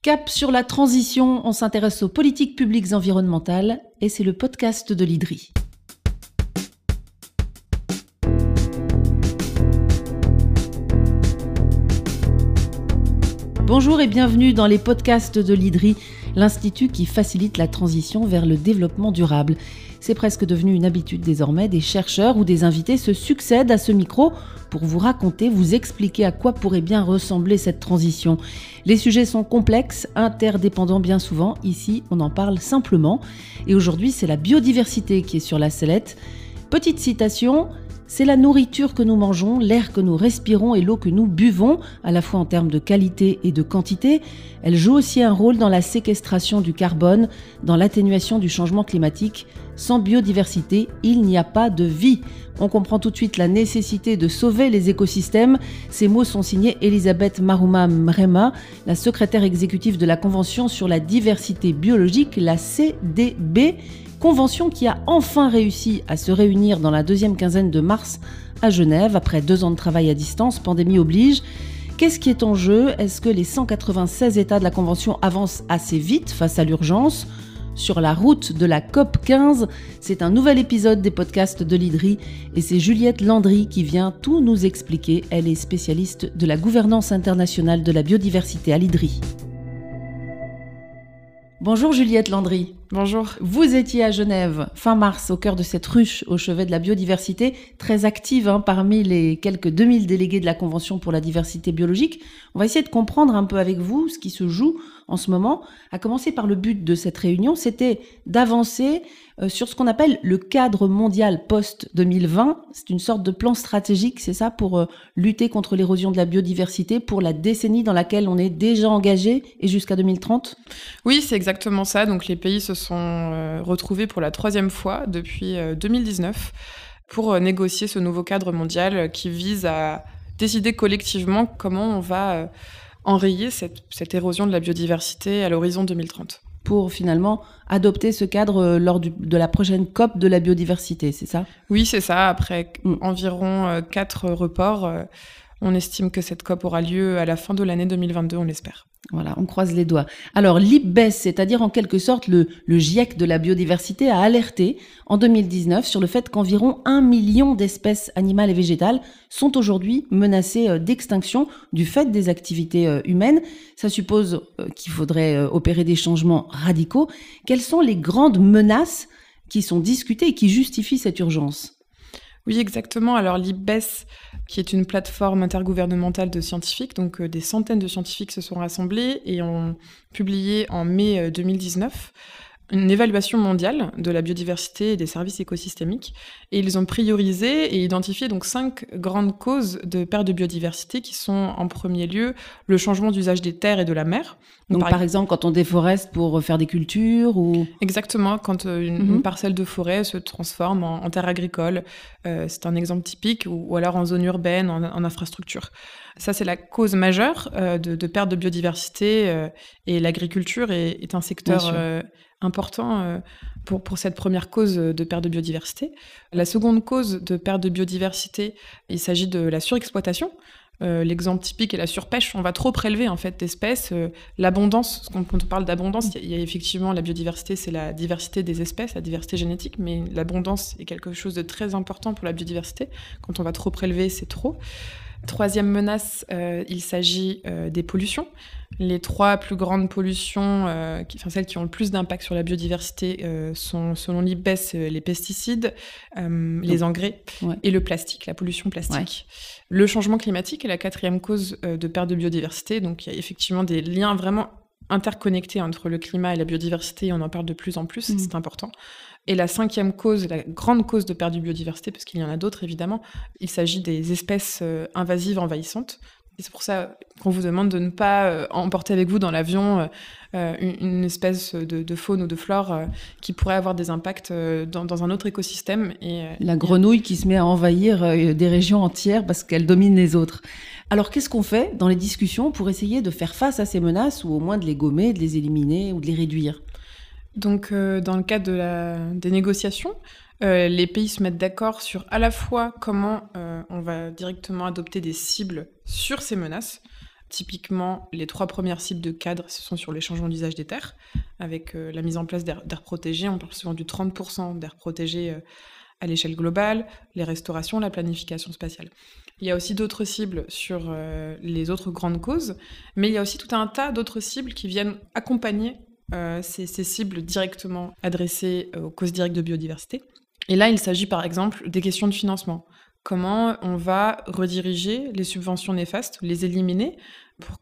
Cap sur la transition, on s'intéresse aux politiques publiques environnementales et c'est le podcast de l'IDRI. Bonjour et bienvenue dans les podcasts de l'IDRI, l'institut qui facilite la transition vers le développement durable. C'est presque devenu une habitude désormais, des chercheurs ou des invités se succèdent à ce micro pour vous raconter, vous expliquer à quoi pourrait bien ressembler cette transition. Les sujets sont complexes, interdépendants bien souvent, ici on en parle simplement, et aujourd'hui c'est la biodiversité qui est sur la sellette. Petite citation, c'est la nourriture que nous mangeons, l'air que nous respirons et l'eau que nous buvons, à la fois en termes de qualité et de quantité. Elle joue aussi un rôle dans la séquestration du carbone, dans l'atténuation du changement climatique. Sans biodiversité, il n'y a pas de vie. On comprend tout de suite la nécessité de sauver les écosystèmes. Ces mots sont signés Elisabeth Maruma Mrema, la secrétaire exécutive de la Convention sur la diversité biologique, la CDB Convention qui a enfin réussi à se réunir dans la deuxième quinzaine de mars à Genève, après deux ans de travail à distance, pandémie oblige. Qu'est-ce qui est en jeu? Est-ce que les 196 États de la Convention avancent assez vite face à l'urgence? Sur la route de la COP 15. C'est un nouvel épisode des podcasts de l'IDRI et c'est Juliette Landry qui vient tout nous expliquer. Elle est spécialiste de la gouvernance internationale de la biodiversité à l'IDRI. Bonjour Juliette Landry. Bonjour. Vous étiez à Genève fin mars au cœur de cette ruche au chevet de la biodiversité, très active hein, parmi les quelques 2000 délégués de la Convention pour la diversité biologique. On va essayer de comprendre un peu avec vous ce qui se joue en ce moment, à commencer par le but de cette réunion, c'était d'avancer euh, sur ce qu'on appelle le cadre mondial post-2020. C'est une sorte de plan stratégique, c'est ça, pour euh, lutter contre l'érosion de la biodiversité pour la décennie dans laquelle on est déjà engagé et jusqu'à 2030 Oui, c'est exactement ça. Donc les pays se sont euh, retrouvés pour la troisième fois depuis 2019 euh, pour négocier ce nouveau cadre mondial qui vise à décider collectivement comment on va enrayer cette, érosion de la biodiversité à l'horizon 2030 pour finalement adopter ce cadre lors de la prochaine COP de la biodiversité, c'est ça? Oui, c'est ça. Après mm. environ quatre reports, on estime que cette COP aura lieu à la fin de l'année 2022, on l'espère. Voilà, on croise les doigts. Alors l'IPBES, c'est-à-dire en quelque sorte le, GIEC de la biodiversité, a alerté en 2019 sur le fait qu'environ un million d'espèces animales et végétales sont aujourd'hui menacées euh, d'extinction du fait des activités euh, humaines. Ça suppose euh, qu'il faudrait opérer des changements radicaux. Quelles sont les grandes menaces qui sont discutées et qui justifient cette urgence? Oui, exactement. Alors l'IBES, qui est une plateforme intergouvernementale de scientifiques, donc euh, des centaines de scientifiques se sont rassemblés et ont publié en mai 2019 euh, une évaluation mondiale de la biodiversité et des services écosystémiques. Et ils ont priorisé et identifié donc cinq grandes causes de perte de biodiversité qui sont en premier lieu le changement d'usage des terres et de la mer. Donc, par, exemple, quand on déforeste pour faire des cultures ou... Exactement, quand euh, une, mhm. parcelle de forêt se transforme en, terre agricole, euh, c'est un exemple typique, ou, alors en zone urbaine, en, infrastructure. Ça, c'est la cause majeure euh, de, perte de biodiversité et l'agriculture est, est, un secteur important euh, pour, pour cette première cause de perte de biodiversité. La seconde cause de perte de biodiversité, il s'agit de la surexploitation. Euh, l'exemple typique est la surpêche. On va trop prélever en fait d'espèces. Euh, l'abondance, quand on parle d'abondance, il y, a effectivement la biodiversité, c'est la diversité des espèces, la diversité génétique, mais l'abondance est quelque chose de très important pour la biodiversité. Quand on va trop prélever, c'est trop. Troisième menace, euh, il s'agit euh, des pollutions. Les trois plus grandes pollutions, euh, qui, enfin celles qui ont le plus d'impact sur la biodiversité, sont selon l'IPBES les pesticides, les engrais et le plastique, la pollution plastique. Le changement climatique est la quatrième cause de perte de biodiversité. Donc il y a effectivement des liens vraiment interconnectés entre le climat et la biodiversité, on en parle de plus en plus, mmh. c'est important. Et la cinquième cause, la grande cause de perte de biodiversité, parce qu'il y en a d'autres évidemment, il s'agit des espèces euh, invasives envahissantes. Et c'est pour ça qu'on vous demande de ne pas euh, emporter avec vous dans l'avion euh, une, espèce de, faune ou de flore qui pourrait avoir des impacts dans, un autre écosystème. Et, la grenouille qui se met à envahir des régions entières parce qu'elle domine les autres. Alors qu'est-ce qu'on fait dans les discussions pour essayer de faire face à ces menaces ou au moins de les gommer, de les éliminer ou de les réduire? Donc, euh, dans le cadre des négociations, euh, les pays se mettent d'accord sur à la fois comment euh, on va directement adopter des cibles sur ces menaces, Typiquement, les trois premières cibles de cadre, ce sont sur les changements d'usage des terres, avec la mise en place d'aires protégées. On parle souvent du 30% d'aires protégées à l'échelle globale, les restaurations, la planification spatiale. Il y a aussi d'autres cibles sur euh, les autres grandes causes, mais il y a aussi tout un tas d'autres cibles qui viennent accompagner ces, ces, cibles directement adressées aux causes directes de biodiversité. Et là, il s'agit par exemple des questions de financement comment on va rediriger les subventions néfastes, les éliminer pour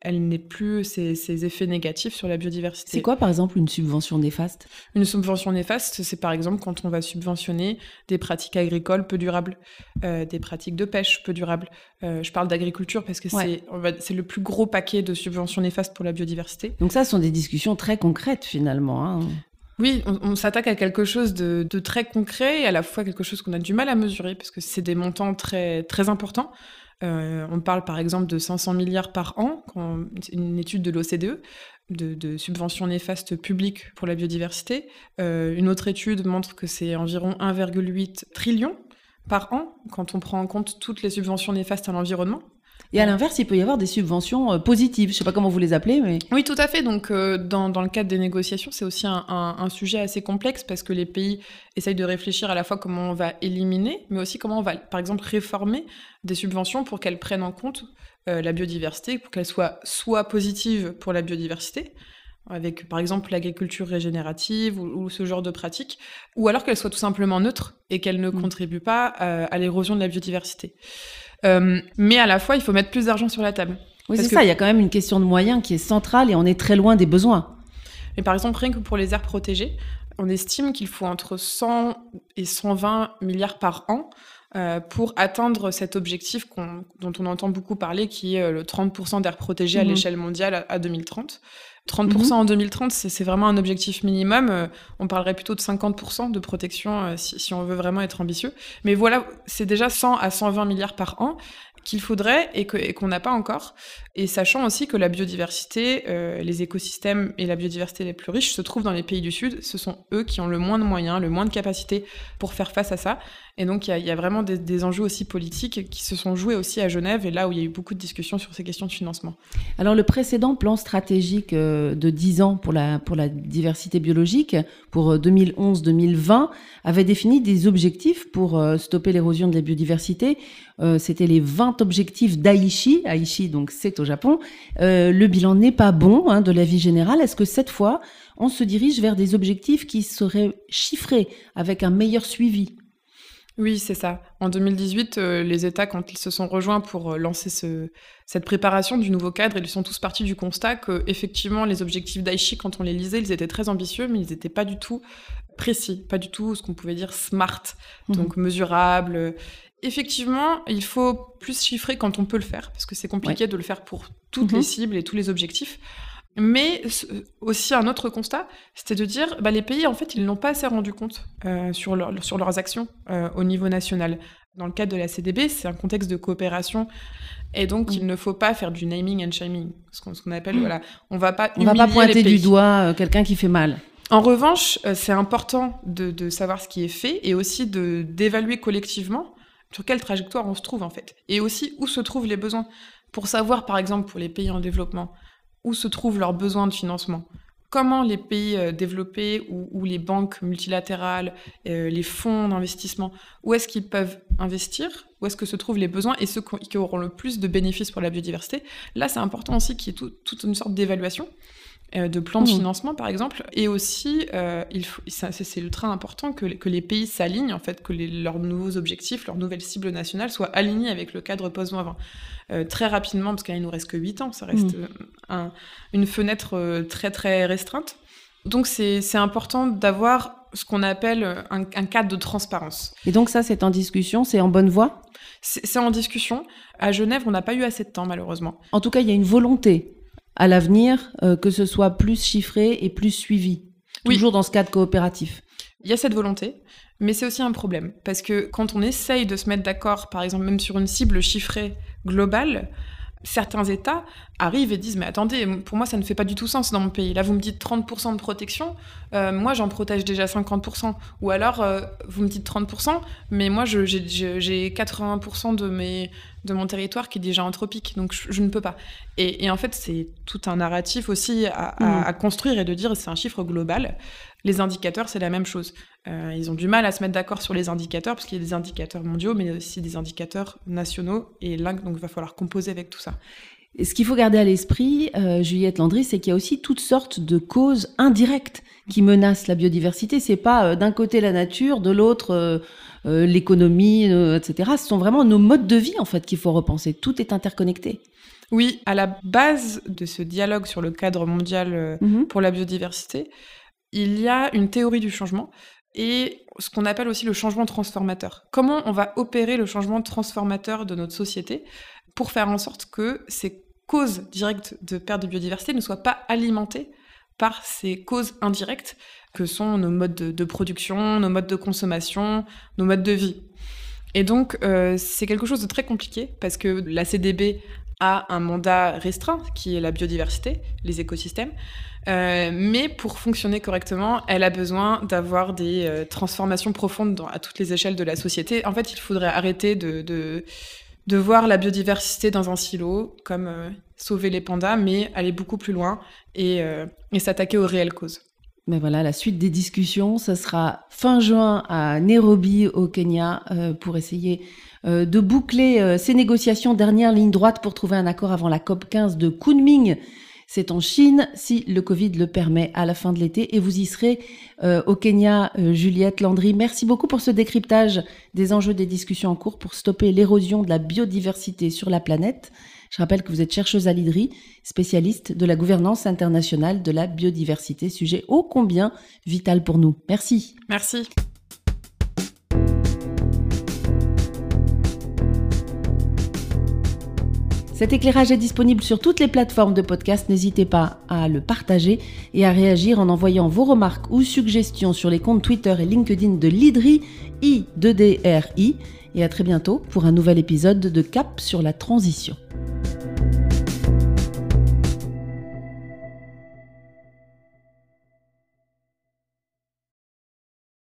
qu'elles n'aient plus ces, effets négatifs sur la biodiversité. C'est quoi par exemple une subvention néfaste? Une subvention néfaste, c'est par exemple quand on va subventionner des pratiques agricoles peu durables, euh, des pratiques de pêche peu durables. Euh, je parle d'agriculture parce que c'est le plus gros paquet de subventions néfastes pour la biodiversité. Donc ça, ce sont des discussions très concrètes finalement. Hein. Oui, on, s'attaque à quelque chose de, très concret et à la fois quelque chose qu'on a du mal à mesurer parce que c'est des montants très, très importants. Euh, on parle par exemple de 500 milliards par an, une étude de l'OCDE, de, subventions néfastes publiques pour la biodiversité. Euh, une autre étude montre que c'est environ 1,8 trillion par an quand on prend en compte toutes les subventions néfastes à l'environnement. Et à l'inverse, il peut y avoir des subventions euh, positives. Je ne sais pas comment vous les appelez, mais... Oui, tout à fait. Donc, euh, dans, dans, le cadre des négociations, c'est aussi un, un, sujet assez complexe parce que les pays essayent de réfléchir à la fois comment on va éliminer, mais aussi comment on va, par exemple, réformer des subventions pour qu'elles prennent en compte euh, la biodiversité, pour qu'elles soient soit positives pour la biodiversité, avec par exemple l'agriculture régénérative ou, ce genre de pratiques, ou alors qu'elles soient tout simplement neutres et qu'elles ne mmh. contribuent pas à l'érosion de la biodiversité. Euh, mais à la fois, il faut mettre plus d'argent sur la table. Oui, c'est ça. Il y a quand même une question de moyens qui est centrale et on est très loin des besoins. Mais par exemple, rien que pour les aires protégées, on estime qu'il faut entre 100 et 120 milliards par an euh, pour atteindre cet objectif dont on entend beaucoup parler, qui est euh, le 30% d'aires protégées à mhm. l'échelle mondiale à 2030. 30% mhm. en 2030, c'est vraiment un objectif minimum. Euh, on parlerait plutôt de 50% de protection euh, si, on veut vraiment être ambitieux. Mais voilà, c'est déjà 100 à 120 milliards par an qu'il faudrait et qu'on n'a pas encore. Et sachant aussi que la biodiversité, euh, les écosystèmes et la biodiversité les plus riches se trouvent dans les pays du Sud. Ce sont eux qui ont le moins de moyens, le moins de capacités pour faire face à ça. Et donc, il y, a vraiment des, enjeux aussi politiques qui se sont joués aussi à Genève et là où il y a eu beaucoup de discussions sur ces questions de financement. Alors, le précédent plan stratégique euh, de 10 ans pour la, pour la diversité biologique, pour 2011-2020, euh, avait défini des objectifs pour stopper l'érosion de la biodiversité. C'était les 20 objectifs d'Aichi. Aichi, donc, c'est au Japon. le bilan n'est pas bon hein, de la vie générale. Est-ce que cette fois, on se dirige vers des objectifs qui seraient chiffrés avec un meilleur suivi? Oui, c'est ça. En 2018, euh, les États, quand ils se sont rejoints pour euh, lancer cette préparation du nouveau cadre, ils sont tous partis du constat que, effectivement, les objectifs d'Aichi, quand on les lisait, ils étaient très ambitieux, mais ils n'étaient pas du tout précis, pas du tout ce qu'on pouvait dire smart, mmh donc mesurable. Effectivement, il faut plus chiffrer quand on peut le faire, parce que c'est compliqué de le faire pour toutes mmh les cibles et tous les objectifs. Mais aussi un autre constat, c'était de dire, bah, les pays, en fait, ils n'ont pas assez rendu compte euh, sur, sur leurs actions euh, au niveau national. Dans le cadre de la CDB, c'est un contexte de coopération, et donc il mm. ne faut pas faire du naming and shaming, ce qu'on appelle, mm. voilà, on va pas on va pas pointer du doigt euh, quelqu'un qui fait mal. En revanche, c'est important de, de, savoir ce qui est fait et aussi d'évaluer collectivement sur quelle trajectoire on se trouve en fait, et aussi où se trouvent les besoins. Pour savoir, par exemple, pour les pays en développement, où se trouvent leurs besoins de financement. Comment les pays euh, développés ou, les banques multilatérales, euh, les fonds d'investissement, où est-ce qu'ils peuvent investir, où est-ce que se trouvent les besoins et ceux qui auront le plus de bénéfices pour la biodiversité. Là, c'est important aussi qu'il y ait toute une sorte d'évaluation de plans de mmh. financement, par exemple. Et aussi, euh, c'est ultra important que, que, les pays s'alignent, en fait, que leurs nouveaux objectifs, leurs nouvelles cibles nationales soient alignées avec le cadre post-2020. Euh, très rapidement, parce qu'il ne nous reste que 8 ans, ça reste mmh. une fenêtre très, très restreinte. Donc, c'est important d'avoir ce qu'on appelle un, un, cadre de transparence. Et donc ça, c'est en discussion, c'est en bonne voie? C'est en discussion. À Genève, on n'a pas eu assez de temps, malheureusement. En tout cas, il y a une volonté à l'avenir euh, que ce soit plus chiffré et plus suivi, toujours dans ce cadre coopératif. Il y a cette volonté, mais c'est aussi un problème, parce que quand on essaye de se mettre d'accord, par exemple même sur une cible chiffrée globale, certains États arrivent et disent mais attendez, pour moi ça ne fait pas du tout sens dans mon pays. Là vous me dites 30% de protection, euh, moi j'en protège déjà 50%. Ou alors euh, vous me dites 30%, mais moi j'ai 80% de, mes, de mon territoire qui est déjà anthropique, donc je, ne peux pas. Et, en fait c'est tout un narratif aussi à, à, mm. construire et de dire c'est un chiffre global. Les indicateurs c'est la même chose. Euh, ils ont du mal à se mettre d'accord sur les indicateurs parce qu'il y a des indicateurs mondiaux, mais aussi des indicateurs nationaux et là donc il va falloir composer avec tout ça ce qu'il faut garder à l'esprit, euh, Juliette Landry, c'est qu'il y a aussi toutes sortes de causes indirectes qui menacent la biodiversité. C'est pas euh, d'un côté la nature, de l'autre euh, l'économie, etc. Ce sont vraiment nos modes de vie en fait qu'il faut repenser. Tout est interconnecté. Oui, à la base de ce dialogue sur le cadre mondial mhm. pour la biodiversité, il y a une théorie du changement et ce qu'on appelle aussi le changement transformateur. Comment on va opérer le changement transformateur de notre société pour faire en sorte que ces causes directes de perte de biodiversité ne soient pas alimentées par ces causes indirectes que sont nos modes de, production, nos modes de consommation, nos modes de vie. Et donc, euh, c'est quelque chose de très compliqué parce que la CDB a un mandat restreint qui est la biodiversité, les écosystèmes. Euh, mais pour fonctionner correctement, elle a besoin d'avoir des euh, transformations profondes à toutes les échelles de la société. En fait, il faudrait arrêter de voir la biodiversité dans un silo, comme euh, sauver les pandas, mais aller beaucoup plus loin euh, et, s'attaquer aux réelles causes. Mais voilà, la suite des discussions, ce sera fin juin à Nairobi, au Kenya, euh, pour essayer de boucler ces négociations. Dernière ligne droite pour trouver un accord avant la COP 15 de Kunming c'est en Chine, si le Covid le permet, à la fin de l'été. Et vous y serez euh, au Kenya, euh, Juliette Landry. Merci beaucoup pour ce décryptage des enjeux des discussions en cours pour stopper l'érosion de la biodiversité sur la planète. Je rappelle que vous êtes chercheuse à l'IDRI, spécialiste de la gouvernance internationale de la biodiversité, sujet ô combien vital pour nous. Merci. Merci. Cet éclairage est disponible sur toutes les plateformes de podcast. N'hésitez pas à le partager et à réagir en envoyant vos remarques ou suggestions sur les comptes Twitter et LinkedIn de l'IDRI, I2DRI. Et à très bientôt pour un nouvel épisode de Cap sur la transition.